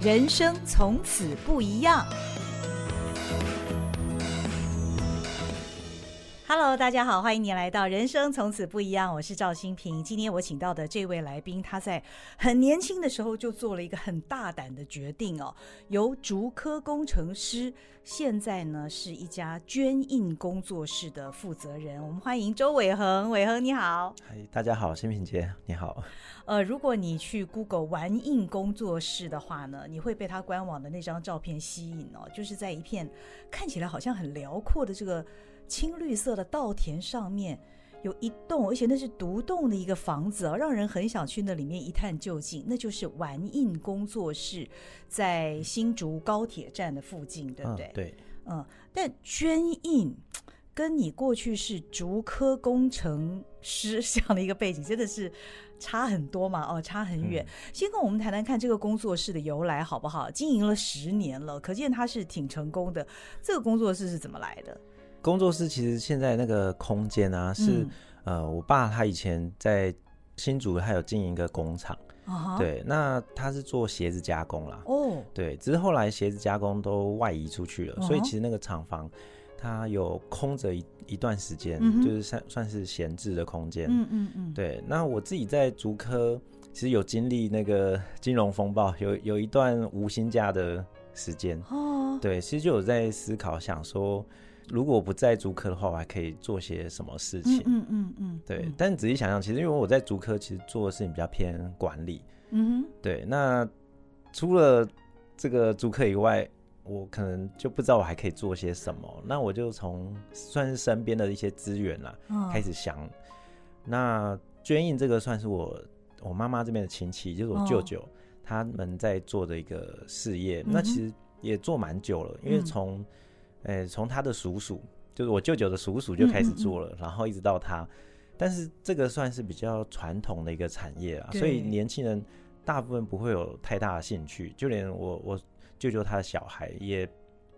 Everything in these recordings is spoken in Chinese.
人生从此不一样。Hello，大家好，欢迎你来到《人生从此不一样》，我是赵新平。今天我请到的这位来宾，他在很年轻的时候就做了一个很大胆的决定哦，由竹科工程师，现在呢是一家捐印工作室的负责人。我们欢迎周伟恒，伟恒你好。嗨，大家好，新平姐你好。呃，如果你去 Google 玩印工作室的话呢，你会被他官网的那张照片吸引哦，就是在一片看起来好像很辽阔的这个。青绿色的稻田上面有一栋，而且那是独栋的一个房子啊，让人很想去那里面一探究竟。那就是玩印工作室，在新竹高铁站的附近，对不对？嗯、对，嗯。但捐印跟你过去是竹科工程师这样的一个背景，真的是差很多嘛？哦，差很远。嗯、先跟我们谈谈看这个工作室的由来好不好？经营了十年了，可见它是挺成功的。这个工作室是怎么来的？工作室其实现在那个空间啊，是、嗯、呃，我爸他以前在新竹，他有经营一个工厂，对，那他是做鞋子加工啦，哦，对，只是后来鞋子加工都外移出去了，哦、所以其实那个厂房它有空着一一段时间，就是算算是闲置的空间，嗯嗯嗯，对，那我自己在竹科其实有经历那个金融风暴，有有一段无薪假的时间，哦，对，其实就有在思考，想说。如果我不在足科的话，我还可以做些什么事情？嗯嗯嗯，嗯对。嗯、但仔细想想，其实因为我在足科，其实做的事情比较偏管理。嗯哼，对。那除了这个足科以外，我可能就不知道我还可以做些什么。那我就从算是身边的一些资源啦，哦、开始想。那捐印这个算是我我妈妈这边的亲戚，就是我舅舅、哦、他们在做的一个事业。嗯、那其实也做蛮久了，因为从哎，从他的叔叔，就是我舅舅的叔叔就开始做了，嗯嗯嗯，然后一直到他，但是这个算是比较传统的一个产业啊，所以年轻人大部分不会有太大的兴趣，就连我我舅舅他的小孩也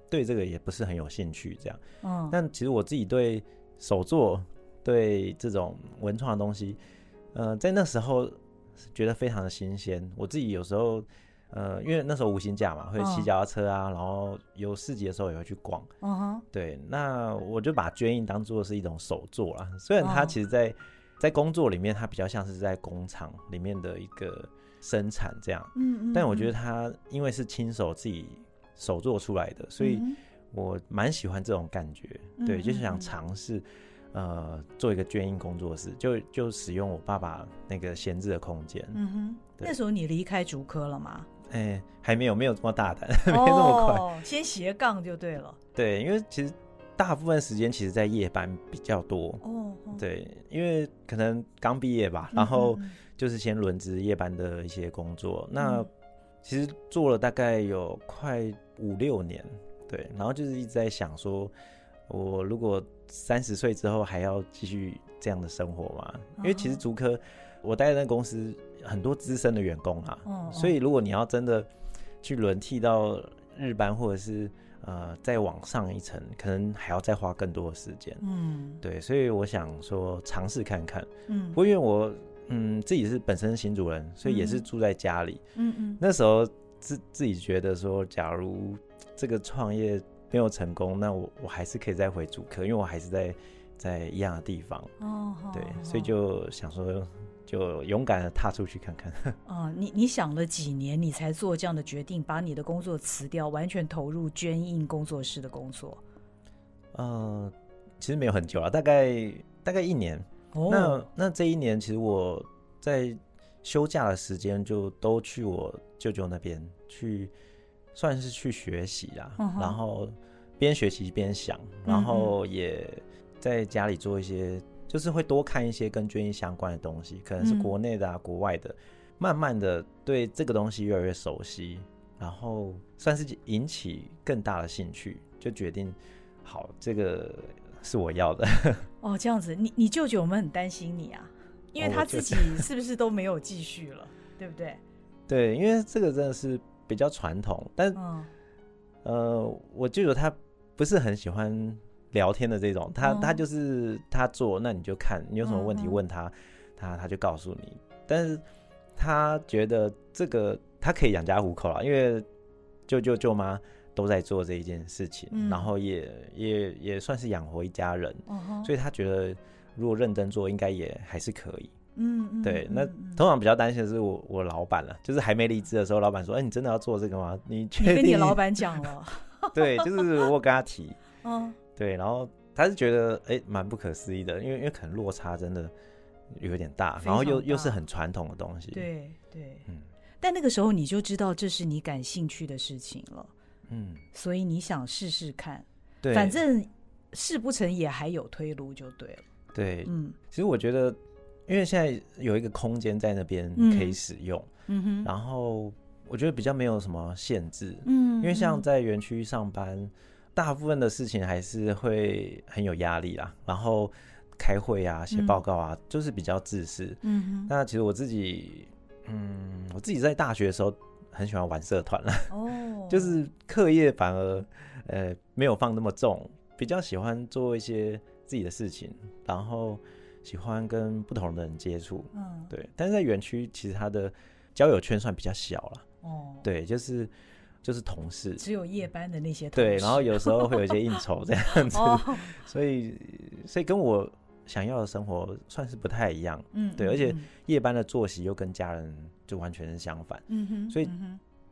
对这个也不是很有兴趣，这样。嗯。但其实我自己对手作、对这种文创的东西，呃，在那时候觉得非常的新鲜，我自己有时候。呃，因为那时候无薪假嘛，会骑脚踏车啊，oh. 然后有市集的时候也会去逛。嗯哼、uh，huh. 对，那我就把捐印当做是一种手作啦。虽然它其实在，在、oh. 在工作里面，它比较像是在工厂里面的一个生产这样。嗯嗯。但我觉得它因为是亲手自己手做出来的，所以我蛮喜欢这种感觉。Mm hmm. 对，就是想尝试，呃，做一个捐印工作室，就就使用我爸爸那个闲置的空间。嗯哼、mm。Hmm. 对那时候你离开竹科了吗？哎、欸，还没有，没有这么大胆，没这么快。哦，先斜杠就对了。对，因为其实大部分时间其实在夜班比较多。哦。对，因为可能刚毕业吧，然后就是先轮值夜班的一些工作。嗯、那其实做了大概有快五六年，对，然后就是一直在想说，我如果三十岁之后还要继续这样的生活吗？因为其实足科，我待在那公司。很多资深的员工啊，哦哦、所以如果你要真的去轮替到日班，或者是呃再往上一层，可能还要再花更多的时间。嗯，对，所以我想说尝试看看。嗯，不过因为我嗯自己是本身新主人，所以也是住在家里。嗯嗯，那时候自自己觉得说，假如这个创业没有成功，那我我还是可以再回主科，因为我还是在在一样的地方。哦，对，哦、所以就想说。就勇敢的踏出去看看。啊、呃，你你想了几年，你才做这样的决定，把你的工作辞掉，完全投入捐印工作室的工作？呃，其实没有很久啊，大概大概一年。哦、那那这一年，其实我在休假的时间就都去我舅舅那边去，算是去学习啊。嗯、然后边学习边想，然后也在家里做一些。就是会多看一些跟绢印相关的东西，可能是国内的啊，嗯、国外的，慢慢的对这个东西越来越熟悉，然后算是引起更大的兴趣，就决定好这个是我要的。哦，这样子，你你舅舅我们很担心你啊，因为他自己是不是都没有继续了，对不对？对，因为这个真的是比较传统，但、嗯、呃，我舅舅他不是很喜欢。聊天的这种，他他就是他做，那你就看你有什么问题问他，他他就告诉你。但是他觉得这个他可以养家糊口了，因为舅舅舅妈都在做这一件事情，嗯、然后也也也算是养活一家人，嗯、所以他觉得如果认真做，应该也还是可以。嗯，嗯对。那通常比较担心的是我我老板了，就是还没离职的时候，老板说：“哎、欸，你真的要做这个吗？你确定？”你跟你老板讲了？对，就是我跟他提。嗯，对，然后他是觉得哎，蛮、欸、不可思议的，因为因为可能落差真的有点大，然后又又是很传统的东西。对对，嗯。但那个时候你就知道这是你感兴趣的事情了，嗯，所以你想试试看，对，反正试不成也还有退路就对了。对，嗯，其实我觉得，因为现在有一个空间在那边可以使用，嗯哼，然后我觉得比较没有什么限制，嗯，因为像在园区上班，大部分的事情还是会很有压力啦，然后开会啊、写报告啊，就是比较自私，嗯哼，那其实我自己。嗯，我自己在大学的时候很喜欢玩社团了，哦，就是课业反而呃没有放那么重，比较喜欢做一些自己的事情，然后喜欢跟不同的人接触，嗯，对。但是在园区其实他的交友圈算比较小了，哦，对，就是就是同事，只有夜班的那些同事，对，然后有时候会有一些应酬 这样子，哦，所以所以跟我。想要的生活算是不太一样，嗯，对，而且夜班的作息又跟家人就完全是相反，嗯哼，所以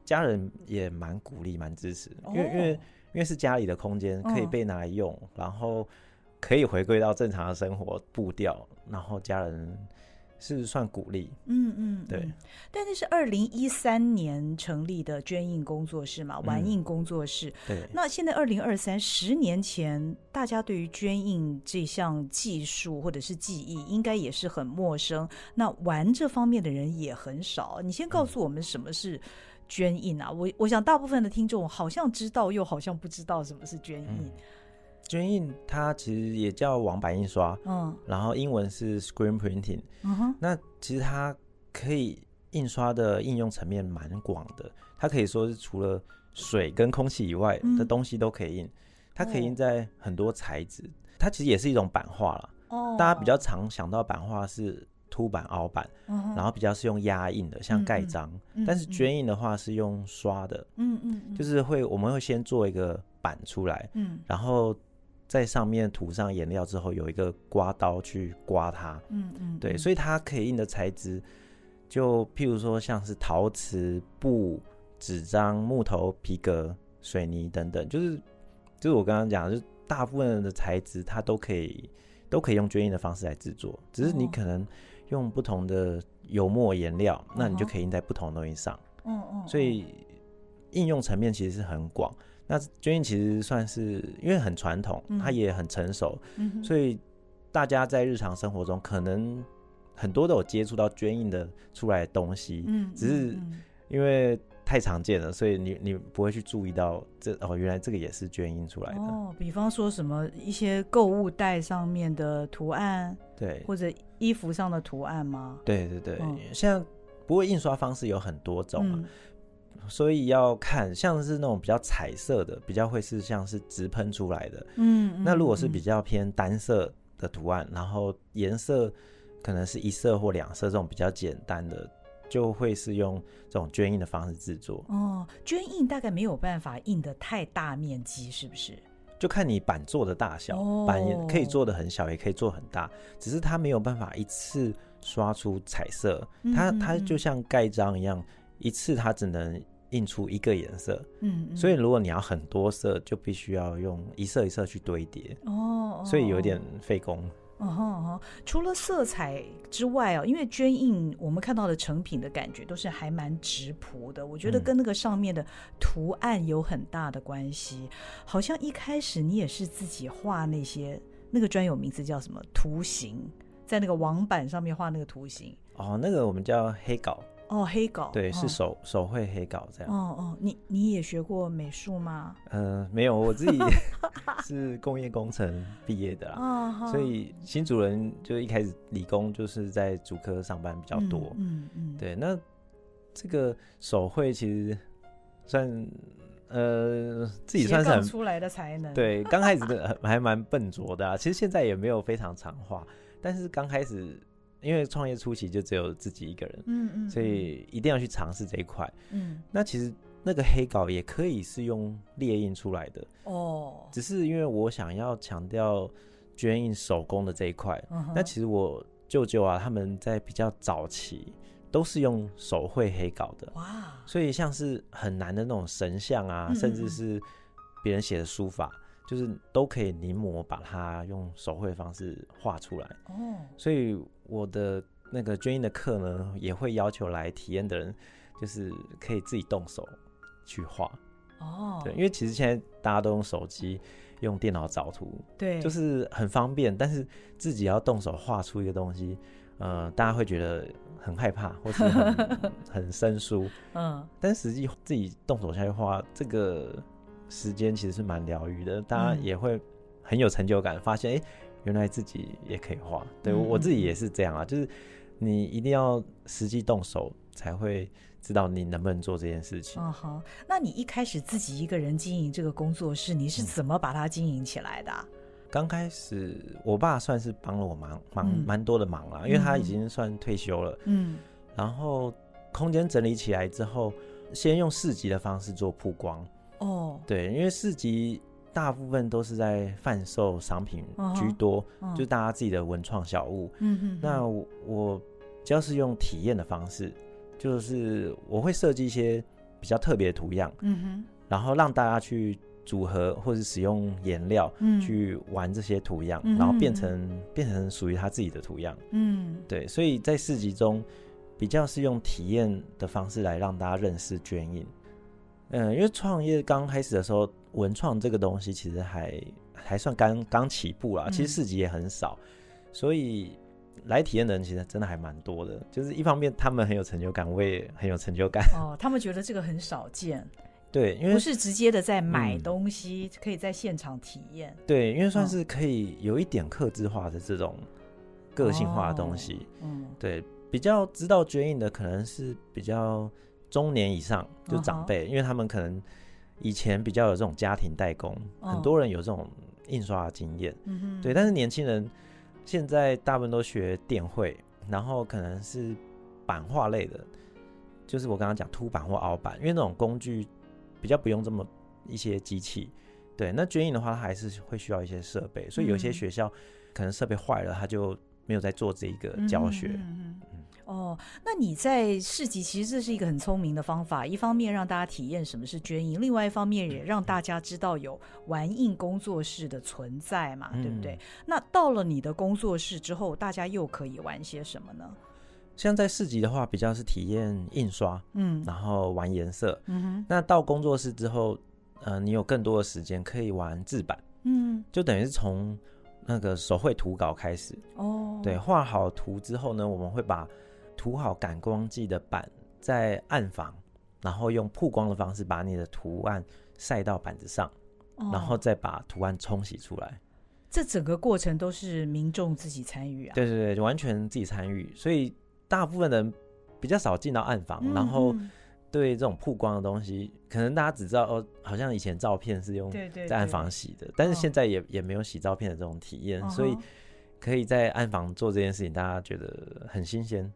家人也蛮鼓励、蛮支持，因为因为因为是家里的空间可以被拿来用，然后可以回归到正常的生活步调，然后家人。是算鼓励，嗯嗯，对。但那是二零一三年成立的捐印工作室嘛，玩印工作室。对。那现在二零二三，十年前，大家对于捐印这项技术或者是技艺，应该也是很陌生。那玩这方面的人也很少。你先告诉我们什么是捐印啊？我我想大部分的听众好像知道，又好像不知道什么是捐印。绢印它其实也叫网版印刷，嗯，然后英文是 screen printing，嗯哼，那其实它可以印刷的应用层面蛮广的，它可以说是除了水跟空气以外的东西都可以印，嗯、它可以印在很多材质，哦、它其实也是一种版画了，哦，大家比较常想到版画是凸版、凹版，嗯、然后比较是用压印的，像盖章，但是绢印的话是用刷的，嗯嗯，嗯。就是会我们会先做一个版出来，嗯，然后。在上面涂上颜料之后，有一个刮刀去刮它。嗯嗯，对，所以它可以印的材质，就譬如说像是陶瓷、布、纸张、木头、皮革、水泥等等，就是就是我刚刚讲的，就大部分的材质它都可以都可以用绢印的方式来制作，只是你可能用不同的油墨颜料，哦、那你就可以印在不同的东西上。嗯嗯，所以应用层面其实是很广。那绢印其实算是因为很传统，它也很成熟，嗯、所以大家在日常生活中可能很多都有接触到捐印的出来的东西，嗯、只是因为太常见了，所以你你不会去注意到这哦，原来这个也是捐印出来的。哦，比方说什么一些购物袋上面的图案，对，或者衣服上的图案吗？对对对，嗯、像不过印刷方式有很多种嘛。嗯所以要看，像是那种比较彩色的，比较会是像是直喷出来的。嗯，嗯，那如果是比较偏单色的图案，然后颜色可能是一色或两色这种比较简单的，就会是用这种绢印的方式制作。哦，绢印大概没有办法印的太大面积，是不是？就看你板做的大小，哦、版也可以做的很小，也可以做很大，只是它没有办法一次刷出彩色。它它就像盖章一样。一次它只能印出一个颜色，嗯，嗯，所以如果你要很多色，就必须要用一色一色去堆叠，哦，所以有点费工。哦哦，哦，除了色彩之外哦，因为绢印我们看到的成品的感觉都是还蛮直朴的，我觉得跟那个上面的图案有很大的关系。嗯、好像一开始你也是自己画那些，那个专有名字叫什么图形，在那个网板上面画那个图形。哦，那个我们叫黑稿。哦，黑稿对，是手手绘黑稿这样。哦哦，你你也学过美术吗？呃，没有，我自己 是工业工程毕业的啦，所以新主人就一开始理工就是在主科上班比较多。嗯嗯，对，那这个手绘其实算呃自己算是很出来的才能。对，刚开始的 还蛮笨拙的啊，其实现在也没有非常常画，但是刚开始。因为创业初期就只有自己一个人，嗯嗯，所以一定要去尝试这一块。嗯，那其实那个黑稿也可以是用列印出来的哦，只是因为我想要强调捐印手工的这一块。那其实我舅舅啊，他们在比较早期都是用手绘黑稿的哇，所以像是很难的那种神像啊，甚至是别人写的书法。就是都可以临摹，把它用手绘方式画出来。哦，所以我的那个捐印的课呢，也会要求来体验的人，就是可以自己动手去画。哦，对，因为其实现在大家都用手机、用电脑找图，对，就是很方便。但是自己要动手画出一个东西，呃，大家会觉得很害怕，或是很 很生疏。嗯，但实际自己动手下去画这个。时间其实是蛮疗愈的，大家也会很有成就感，发现哎、欸，原来自己也可以画。对，我自己也是这样啊，就是你一定要实际动手，才会知道你能不能做这件事情。嗯，好，那你一开始自己一个人经营这个工作室，你是怎么把它经营起来的？刚、嗯、开始，我爸算是帮了我忙，忙蛮多的忙啦，因为他已经算退休了。嗯，然后空间整理起来之后，先用市集的方式做曝光。哦，oh. 对，因为市集大部分都是在贩售商品居多，uh uh. 就是大家自己的文创小物。嗯嗯、uh，huh. 那我只要是用体验的方式，就是我会设计一些比较特别的图样，嗯哼、uh，huh. 然后让大家去组合或者使用颜料去玩这些图样，uh. 然后变成变成属于他自己的图样。嗯、uh，huh. 对，所以在市集中比较是用体验的方式来让大家认识卷印。嗯，因为创业刚开始的时候，文创这个东西其实还还算刚刚起步啦。其实市集也很少，所以来体验的人其实真的还蛮多的。就是一方面他们很有成就感，我也很有成就感。哦，他们觉得这个很少见。对，因为不是直接的在买东西，可以在现场体验。对，因为算是可以有一点克制化的这种个性化的东西。嗯，对，比较知道绢印的可能是比较。中年以上就长辈，uh. 因为他们可能以前比较有这种家庭代工，uh. 很多人有这种印刷的经验，uh. 对。但是年轻人现在大部分都学电绘，然后可能是版画类的，就是我刚刚讲凸版或凹版，因为那种工具比较不用这么一些机器，对。那绢印的话，它还是会需要一些设备，所以有些学校可能设备坏了，它就没有在做这一个教学。Uh. 嗯哦，那你在市集其实这是一个很聪明的方法，一方面让大家体验什么是捐印，另外一方面也让大家知道有玩印工作室的存在嘛，嗯、对不对？那到了你的工作室之后，大家又可以玩些什么呢？像在市集的话，比较是体验印刷，嗯，然后玩颜色，嗯哼。那到工作室之后，呃，你有更多的时间可以玩制版，嗯，就等于是从那个手绘图稿开始，哦，对，画好图之后呢，我们会把涂好感光剂的板，在暗房，然后用曝光的方式把你的图案晒到板子上，哦、然后再把图案冲洗出来。这整个过程都是民众自己参与啊？对对对，完全自己参与。所以大部分人比较少进到暗房，嗯、然后对这种曝光的东西，可能大家只知道哦，好像以前照片是用在暗房洗的，对对对，但是现在也、哦、也没有洗照片的这种体验，哦、所以可以在暗房做这件事情，大家觉得很新鲜。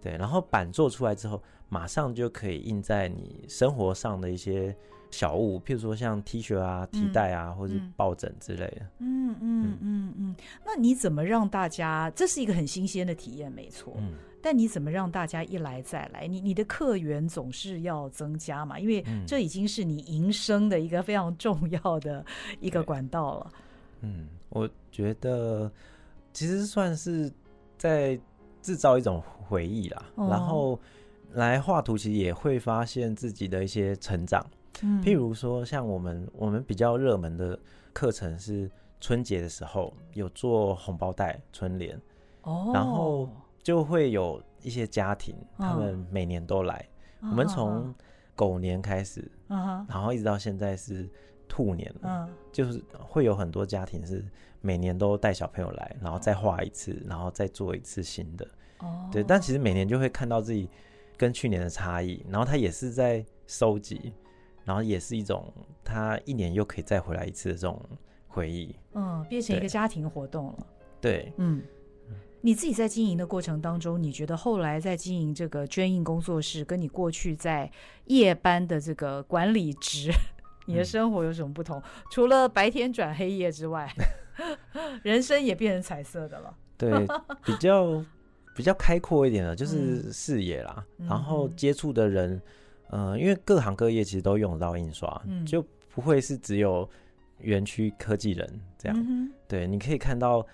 对，然后板做出来之后，马上就可以印在你生活上的一些小物，譬如说像 T 恤啊、提袋啊，嗯、或是抱枕之类的。嗯嗯嗯嗯。那你怎么让大家？这是一个很新鲜的体验，没错。嗯。但你怎么让大家一来再来？你你的客源总是要增加嘛？因为这已经是你营生的一个非常重要的 一个管道了。嗯，我觉得其实算是在。制造一种回忆啦，哦、然后来画图，其实也会发现自己的一些成长。嗯、譬如说，像我们我们比较热门的课程是春节的时候有做红包袋春联，哦，然后就会有一些家庭，哦、他们每年都来。哦、我们从狗年开始，哦、然后一直到现在是兔年了，哦、就是会有很多家庭是。每年都带小朋友来，然后再画一次，然后再做一次新的。哦，对，但其实每年就会看到自己跟去年的差异，然后他也是在收集，然后也是一种他一年又可以再回来一次的这种回忆。嗯，变成一个家庭活动了。对，嗯，你自己在经营的过程当中，你觉得后来在经营这个捐印工作室，跟你过去在夜班的这个管理职，你的生活有什么不同？嗯、除了白天转黑夜之外，人生也变成彩色的了。对，比较比较开阔一点的，就是视野啦。嗯、然后接触的人，呃，因为各行各业其实都用得到印刷，嗯、就不会是只有园区科技人这样。嗯、对，你可以看到。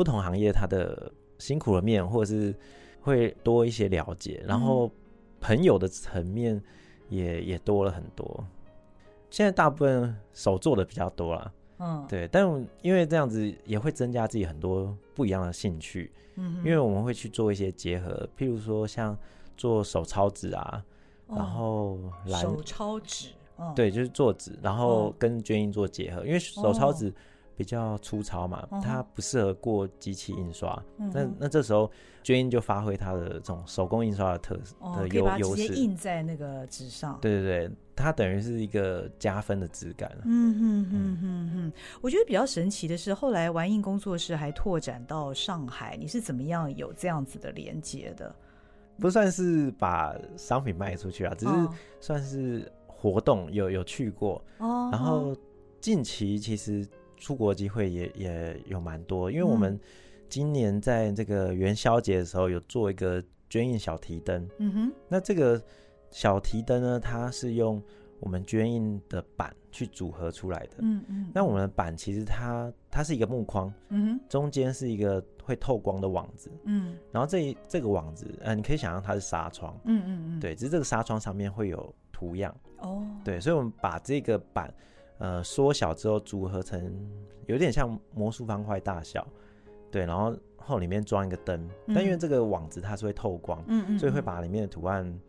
不同行业它的辛苦的面，或者是会多一些了解，然后朋友的层面也也多了很多。现在大部分手做的比较多啦，嗯，对，但因为这样子也会增加自己很多不一样的兴趣，嗯，因为我们会去做一些结合，譬如说像做手抄纸啊，然后手抄纸，对，就是做纸，然后跟绢印做结合，因为手抄纸。比较粗糙嘛，它不适合过机器印刷。嗯、那那这时候，绢印就发挥它的这种手工印刷的特色、哦、的优优势，直接印在那个纸上。对对对，它等于是一个加分的质感。嗯哼哼哼哼，我觉得比较神奇的是，后来玩印工作室还拓展到上海，你是怎么样有这样子的连接的？不算是把商品卖出去啊，只是算是活动有有去过。哦，然后近期其实。出国机会也也有蛮多，因为我们今年在这个元宵节的时候有做一个绢印小提灯。嗯哼，那这个小提灯呢，它是用我们绢印的板去组合出来的。嗯嗯，那我们的板其实它它是一个木框，嗯哼，中间是一个会透光的网子。嗯，然后这这个网子，呃，你可以想象它是纱窗。嗯嗯嗯，对，只是这个纱窗上面会有图样。哦，对，所以我们把这个板。呃，缩小之后组合成有点像魔术方块大小，对，然后后里面装一个灯，嗯、但因为这个网子它是会透光，嗯，嗯嗯，所以会把里面的图案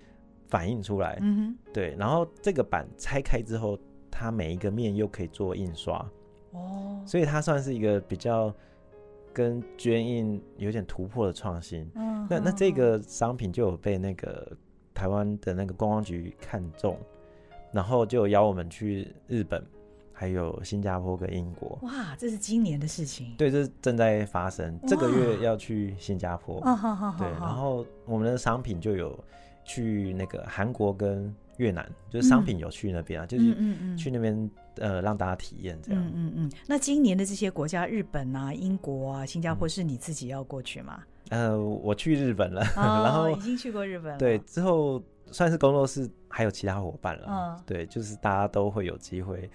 反映出来，嗯哼，对，然后这个板拆开之后，它每一个面又可以做印刷，哦，所以它算是一个比较跟捐印有点突破的创新，嗯，那那这个商品就有被那个台湾的那个观光局看中，然后就邀我们去日本。还有新加坡跟英国，哇，这是今年的事情。对，这是正在发生，哇这个月要去新加坡。哦、对，然后我们的商品就有去那个韩国跟越南，就是商品有去那边啊，嗯、就是去那边、嗯嗯、呃让大家体验这样。嗯嗯嗯。那今年的这些国家，日本啊、英国啊、新加坡，是你自己要过去吗？呃，我去日本了，哦、然后已经去过日本了。对，之后。算是工作室还有其他伙伴了，嗯、对，就是大家都会有机会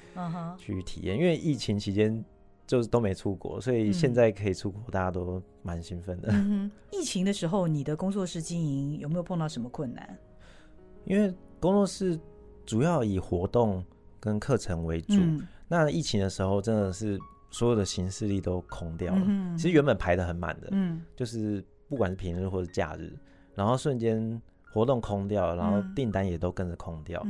去体验，嗯、因为疫情期间就是都没出国，所以现在可以出国，大家都蛮兴奋的、嗯。疫情的时候，你的工作室经营有没有碰到什么困难？因为工作室主要以活动跟课程为主，嗯、那疫情的时候真的是所有的行事力都空掉了。嗯、其实原本排的很满的，嗯，就是不管是平日或者假日，然后瞬间。活动空掉，然后订单也都跟着空掉。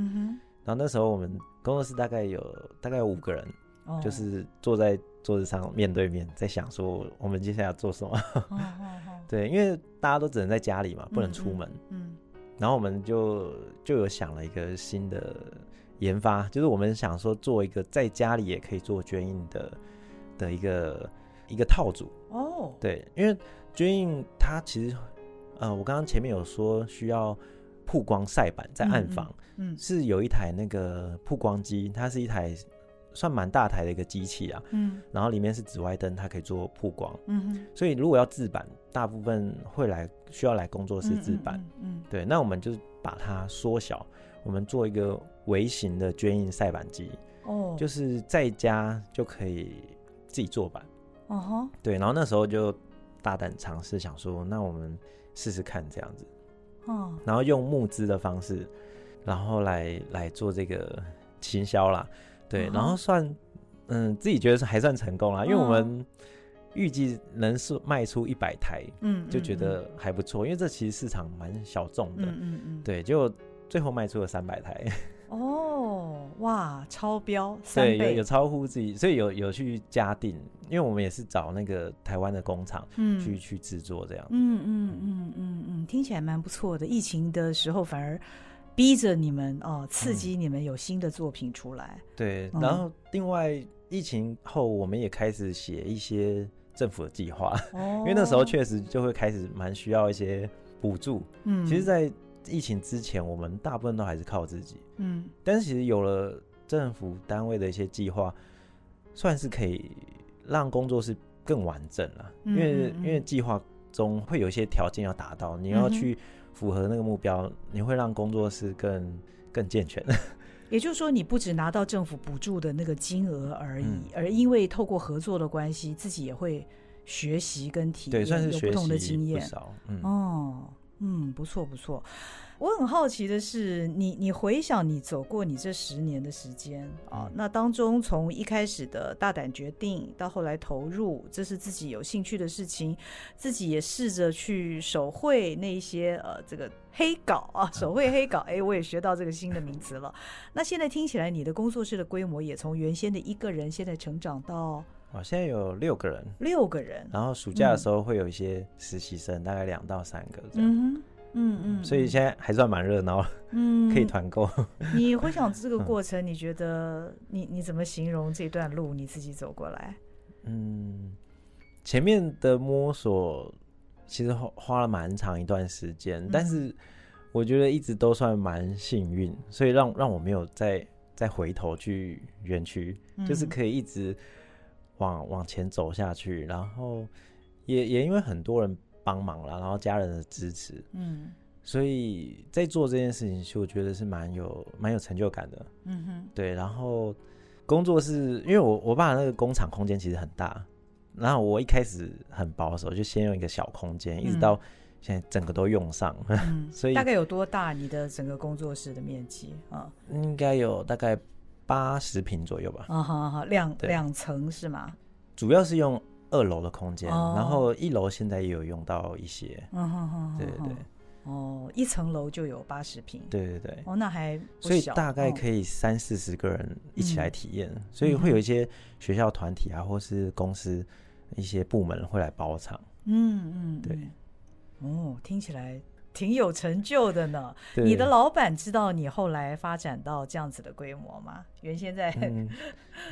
然后那时候我们工作室大概有大概有五个人，哦、就是坐在桌子上面对面，在想说我们接下来要做什么。哦、对，因为大家都只能在家里嘛，不能出门。嗯，嗯然后我们就就有想了一个新的研发，就是我们想说做一个在家里也可以做捐印的的一个一个套组。哦，对，因为捐印它其实。呃，我刚刚前面有说需要曝光晒板在暗房，嗯，嗯。是有一台那个曝光机，它是一台算蛮大台的一个机器啊，嗯，然后里面是紫外灯，它可以做曝光，嗯哼。所以如果要制版，大部分会来需要来工作室制版，嗯，嗯，嗯，嗯，对，那我们就把它缩小，我们做一个微型的绢印晒板机，哦，就是在家就可以自己做板，哦吼对，然后那时候就大胆尝试，想说那我们。试试看这样子，哦，然后用募资的方式，然后来来做这个行销啦，对，然后算，嗯，自己觉得是还算成功啦，因为我们预计能是卖出一百台，嗯，就觉得还不错，因为这其实市场蛮小众的，嗯嗯嗯，对，就最后卖出了三百台。哦，哇，超标三倍，对，有有超乎自己，所以有有去加定，因为我们也是找那个台湾的工厂，嗯，去去制作这样，嗯嗯嗯嗯嗯，听起来蛮不错的。疫情的时候反而逼着你们哦，刺激你们有新的作品出来。对，然后另外疫情后，我们也开始写一些政府的计划，哦、因为那时候确实就会开始蛮需要一些补助。嗯，其实，在疫情之前，我们大部分都还是靠自己。嗯，但是其实有了政府单位的一些计划，算是可以让工作室更完整了。嗯、因为因为计划中会有一些条件要达到，你要去符合那个目标，嗯、你会让工作室更更健全。也就是说，你不只拿到政府补助的那个金额而已，嗯、而因为透过合作的关系，自己也会学习跟体验，对，算是有不同的经验。嗯、哦，嗯，不错不错。我很好奇的是，你你回想你走过你这十年的时间啊，那当中从一开始的大胆决定，到后来投入，这是自己有兴趣的事情，自己也试着去手绘那一些呃这个黑稿啊，手绘黑稿，哎，我也学到这个新的名词了。那现在听起来，你的工作室的规模也从原先的一个人，现在成长到哦，现在有六个人，六个人，然后暑假的时候会有一些实习生，嗯、大概两到三个这样。嗯嗯嗯，所以现在还算蛮热闹，嗯，可以团购。你回想这个过程，你觉得你你怎么形容这段路你自己走过来？嗯，前面的摸索其实花花了蛮长一段时间，嗯、但是我觉得一直都算蛮幸运，所以让让我没有再再回头去园区，嗯、就是可以一直往往前走下去，然后也也因为很多人。帮忙了，然后家人的支持，嗯，所以在做这件事情，其实我觉得是蛮有蛮有成就感的，嗯哼，对。然后工作室，因为我我爸那个工厂空间其实很大，然后我一开始很保守，就先用一个小空间，嗯、一直到现在整个都用上，嗯、所以大概有多大？你的整个工作室的面积啊？应该有大概八十平左右吧？啊，好好，两两层是吗？主要是用。二楼的空间，哦、然后一楼现在也有用到一些，嗯哼哼，对对对，哦，一层楼就有八十平，对对对，哦，那还所以大概可以三四十个人一起来体验，嗯、所以会有一些学校团体啊，或是公司一些部门会来包场，嗯嗯，对，哦，听起来挺有成就的呢。你的老板知道你后来发展到这样子的规模吗？原先在、嗯、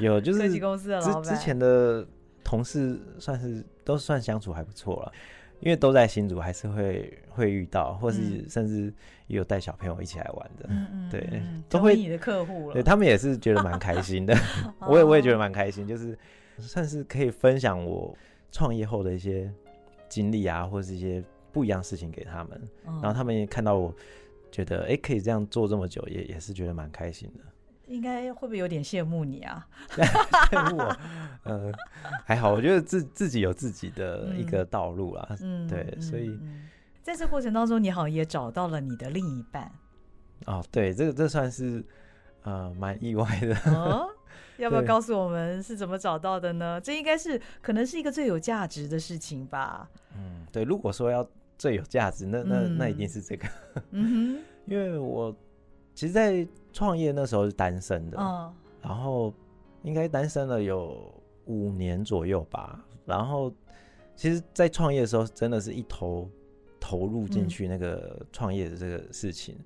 有 就是科技公司的老板之前的。同事算是都算相处还不错了，因为都在新竹，还是会会遇到，或是甚至也有带小朋友一起来玩的，嗯嗯，对，都会你的客户了，对他们也是觉得蛮开心的，我也我也觉得蛮开心，就是算是可以分享我创业后的一些经历啊，或是一些不一样的事情给他们，然后他们也看到我觉得哎、欸、可以这样做这么久，也也是觉得蛮开心的。应该会不会有点羡慕你啊？羡慕我？嗯，还好，我觉得自自己有自己的一个道路啦。嗯，对，嗯、所以、嗯、在这过程当中，你好像也找到了你的另一半。哦，对，这个这算是呃蛮意外的。哦，要不要告诉我们是怎么找到的呢？这应该是可能是一个最有价值的事情吧？嗯，对，如果说要最有价值，那那那一定是这个。嗯哼，因为我。其实，在创业那时候是单身的，嗯，然后应该单身了有五年左右吧。然后，其实，在创业的时候，真的是一头投入进去那个创业的这个事情，嗯、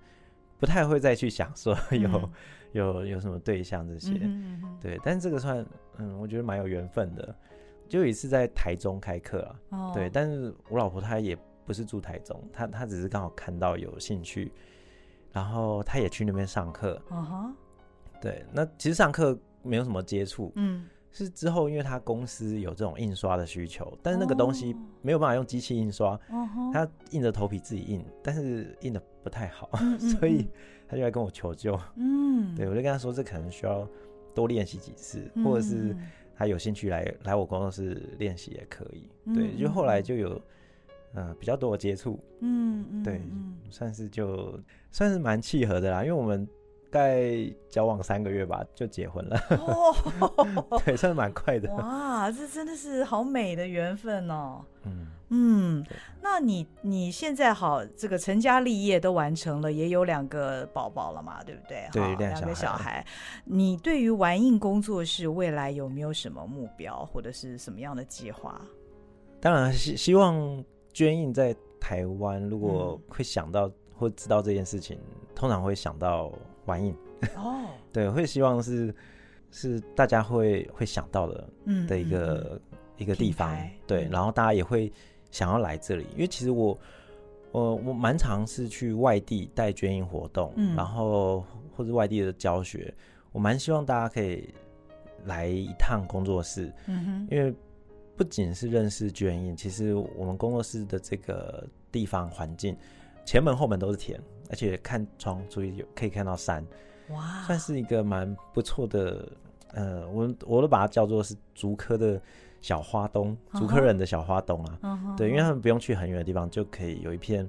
不太会再去想说有、嗯、有有什么对象这些。嗯、哼对，但是这个算，嗯，我觉得蛮有缘分的。就有一次在台中开课啊，哦、对，但是我老婆她也不是住台中，他他只是刚好看到有兴趣。然后他也去那边上课，对，那其实上课没有什么接触，嗯，是之后因为他公司有这种印刷的需求，但是那个东西没有办法用机器印刷，哦，他硬着头皮自己印，但是印的不太好，所以他就来跟我求救，嗯，对，我就跟他说这可能需要多练习几次，或者是他有兴趣来来我工作室练习也可以，对，就后来就有。嗯，比较多的接触，嗯嗯，对，算是就算是蛮契合的啦，因为我们大概交往三个月吧，就结婚了，哦，对，算是蛮快的。哇，这真的是好美的缘分哦。嗯嗯，那你你现在好，这个成家立业都完成了，也有两个宝宝了嘛，对不对？对，两个小孩。你对于玩印工作室未来有没有什么目标或者是什么样的计划？当然希希望。捐印在台湾，如果会想到或知道这件事情，嗯、通常会想到玩印。哦，对，会希望是是大家会会想到的，嗯，的一个、一个地方，对，然后大家也会想要来这里，因为其实我我我蛮常是去外地带捐印活动，嗯，然后或者外地的教学，我蛮希望大家可以来一趟工作室，嗯哼，因为不仅是认识捐印，其实我们工作室的这个地方环境，前门后门都是田，而且看窗注意有可以看到山，哇，算是一个蛮不错的。呃，我我都把它叫做是竹科的小花东，竹科人的小花东啊。Uh -huh. 对，因为他们不用去很远的地方，就可以有一片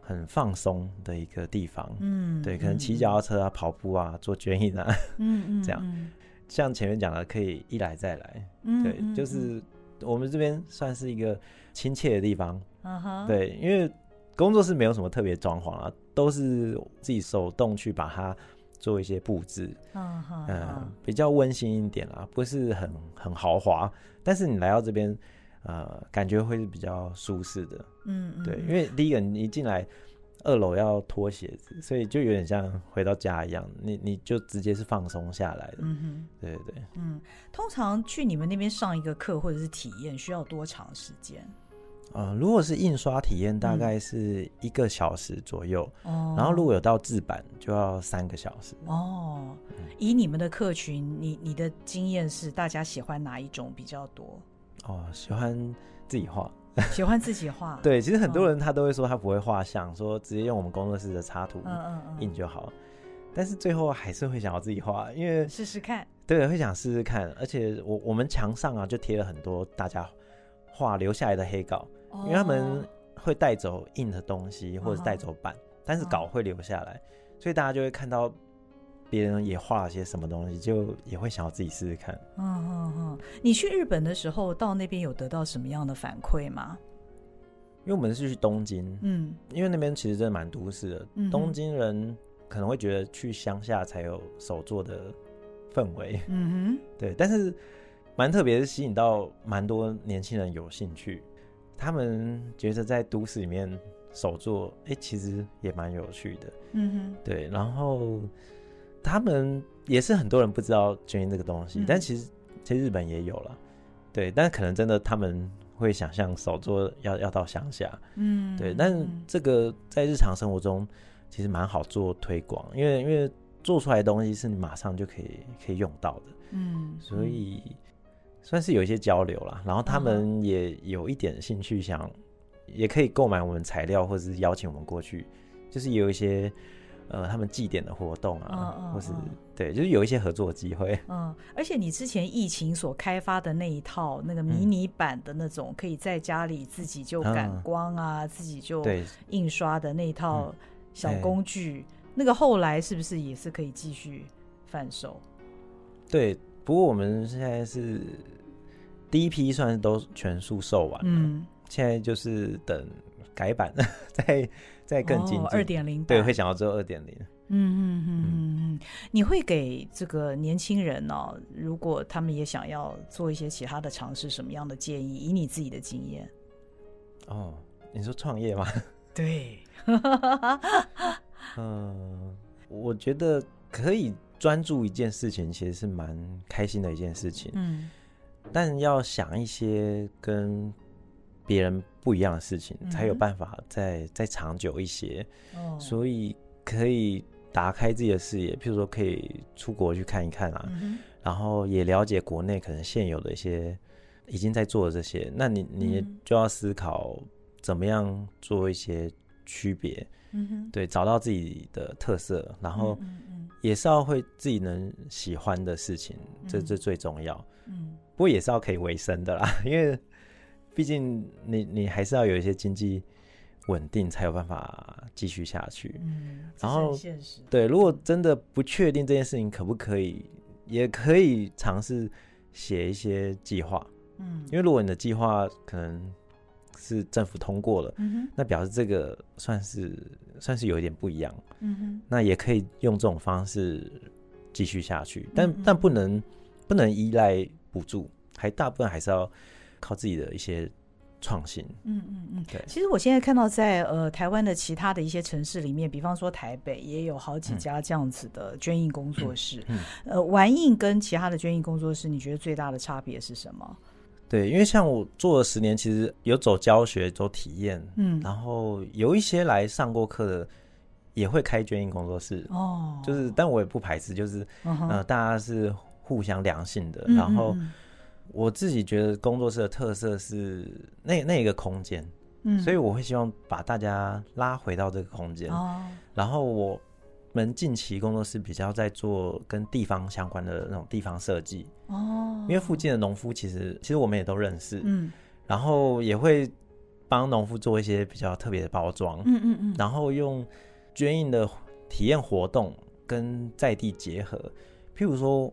很放松的一个地方。嗯，对，可能骑脚踏车啊、跑步啊、做捐印啊，嗯嗯，这样。像前面讲的，可以一来再来。嗯，对，就是我们这边算是一个亲切的地方。Uh. 对，因为工作室没有什么特别装潢啊，都是自己手动去把它。做一些布置，嗯、uh 比较温馨一点啦，不是很很豪华，但是你来到这边，呃，感觉会是比较舒适的，嗯、uh 对，因为第一个你一进来，二楼要脱鞋子，所以就有点像回到家一样，你你就直接是放松下来的，嗯哼，对对对，嗯，通常去你们那边上一个课或者是体验需要多长时间？嗯，如果是印刷体验，大概是一个小时左右。哦、嗯，然后如果有到制版，就要三个小时。哦，以你们的客群，你你的经验是，大家喜欢哪一种比较多？哦，喜欢自己画，喜欢自己画。对，其实很多人他都会说他不会画像，说直接用我们工作室的插图印就好。嗯嗯嗯。但是最后还是会想要自己画，因为试试看。对，会想试试看。而且我我们墙上啊，就贴了很多大家画留下来的黑稿。因为他们会带走印的东西，或者是带走版，但是稿会留下来，所以大家就会看到别人也画了些什么东西，就也会想要自己试试看。嗯嗯嗯。你去日本的时候，到那边有得到什么样的反馈吗？因为我们是去东京，嗯，因为那边其实真的蛮都市的，东京人可能会觉得去乡下才有手作的氛围，嗯哼，对，但是蛮特别，是吸引到蛮多年轻人有兴趣。他们觉得在都市里面手作，哎、欸，其实也蛮有趣的。嗯哼，对。然后他们也是很多人不知道捐印这个东西，嗯、但其实其实日本也有了。对，但可能真的他们会想象手作要要到乡下。嗯，对。但是这个在日常生活中其实蛮好做推广，因为因为做出来的东西是你马上就可以可以用到的。嗯，所以。算是有一些交流啦，然后他们也有一点兴趣，想也可以购买我们材料，或者是邀请我们过去，就是有一些呃他们祭典的活动啊，嗯嗯、或是对，就是有一些合作机会。嗯，而且你之前疫情所开发的那一套那个迷你版的那种，可以在家里自己就感光啊，嗯、自己就印刷的那一套小工具，嗯、那个后来是不是也是可以继续贩售？对，不过我们现在是。第一批算是都全数售完了，嗯，现在就是等改版，再再更精进。二点零，对，会想要做二点零。嗯嗯嗯嗯嗯，你会给这个年轻人呢、哦？如果他们也想要做一些其他的尝试，什么样的建议？以你自己的经验。哦，你说创业吗？对。嗯，我觉得可以专注一件事情，其实是蛮开心的一件事情。嗯。但要想一些跟别人不一样的事情，嗯、才有办法再再长久一些。哦，所以可以打开自己的视野，譬如说可以出国去看一看啊，嗯、然后也了解国内可能现有的一些已经在做的这些。那你你就要思考怎么样做一些区别，嗯，对，找到自己的特色，然后也是要会自己能喜欢的事情，嗯、这这最重要。嗯。不过也是要可以维生的啦，因为毕竟你你还是要有一些经济稳定，才有办法继续下去。嗯，然后对，如果真的不确定这件事情可不可以，也可以尝试写一些计划。嗯，因为如果你的计划可能是政府通过了，嗯，那表示这个算是算是有一点不一样。嗯哼，那也可以用这种方式继续下去，但但不能不能依赖。补助还大部分还是要靠自己的一些创新。嗯嗯嗯，对。其实我现在看到在呃台湾的其他的一些城市里面，比方说台北也有好几家这样子的捐印工作室。嗯。嗯呃，玩印跟其他的捐印工作室，你觉得最大的差别是什么？对，因为像我做了十年，其实有走教学、走体验，嗯，然后有一些来上过课的也会开捐印工作室哦，就是，但我也不排斥，就是、嗯、呃，大家是互相良性的。嗯、然后我自己觉得工作室的特色是那那一个空间，嗯，所以我会希望把大家拉回到这个空间哦，然后我。们近期工作室比较在做跟地方相关的那种地方设计哦，因为附近的农夫其实其实我们也都认识，嗯，然后也会帮农夫做一些比较特别的包装，嗯嗯嗯，然后用捐印的体验活动跟在地结合，譬如说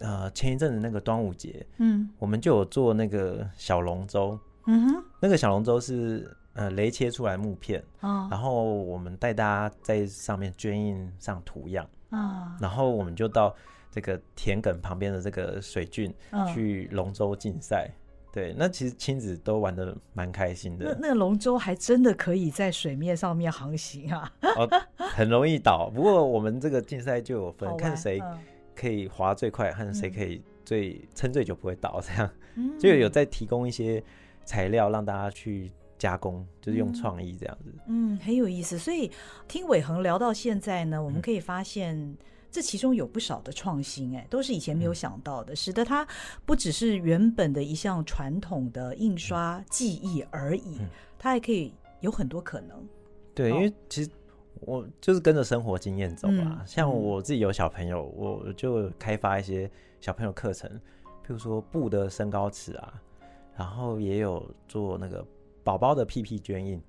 呃前一阵子那个端午节，嗯，我们就有做那个小龙舟，嗯哼，那个小龙舟是。呃，雷切出来木片，哦，然后我们带大家在上面捐印上图样，啊，然后我们就到这个田埂旁边的这个水圳去龙舟竞赛，对，那其实亲子都玩的蛮开心的。那那龙舟还真的可以在水面上面航行啊？哦，很容易倒，不过我们这个竞赛就有分，看谁可以滑最快，看谁可以最撑最久不会倒，这样，就有在提供一些材料让大家去。加工就是用创意这样子，嗯，很有意思。所以听伟恒聊到现在呢，我们可以发现这其中有不少的创新，哎，都是以前没有想到的，使得它不只是原本的一项传统的印刷技艺而已，它还可以有很多可能。对，因为其实我就是跟着生活经验走嘛。像我自己有小朋友，我就开发一些小朋友课程，譬如说布的身高尺啊，然后也有做那个。宝宝的屁屁捐印，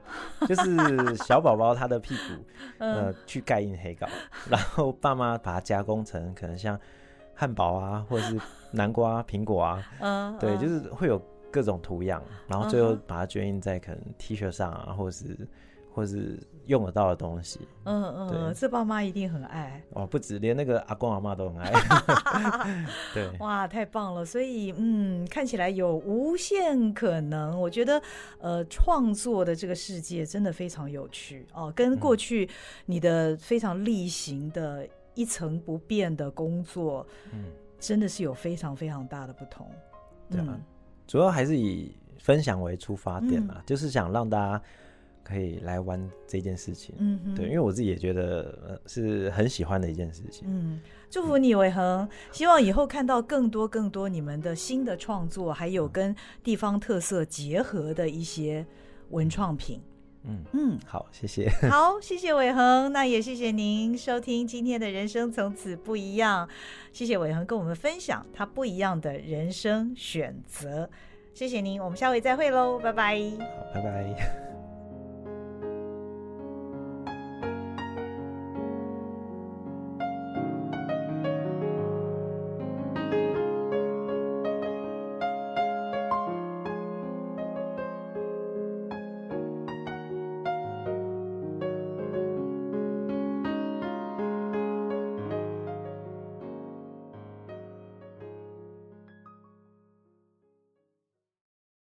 就是小宝宝他的屁股，呃，去盖印黑稿，然后爸妈把它加工成可能像汉堡啊，或者是南瓜、苹果啊，嗯，对，就是会有各种图样，然后最后把它捐印在可能 T 恤上啊，或者是。或是用得到的东西，嗯嗯，这爸妈一定很爱哦，不止，连那个阿公阿妈都很爱，对，哇，太棒了！所以，嗯，看起来有无限可能。我觉得，呃，创作的这个世界真的非常有趣哦，跟过去你的非常例行的一成不变的工作，嗯，真的是有非常非常大的不同。对啊，主要还是以分享为出发点嘛，就是想让大家。可以来玩这件事情，嗯哼，对，因为我自己也觉得是很喜欢的一件事情。嗯，祝福你伟恒，希望以后看到更多更多你们的新的创作，还有跟地方特色结合的一些文创品。嗯嗯，好，谢谢。好，谢谢伟恒，那也谢谢您收听今天的人生从此不一样。谢谢伟恒跟我们分享他不一样的人生选择。谢谢您，我们下回再会喽，拜拜。好，拜拜。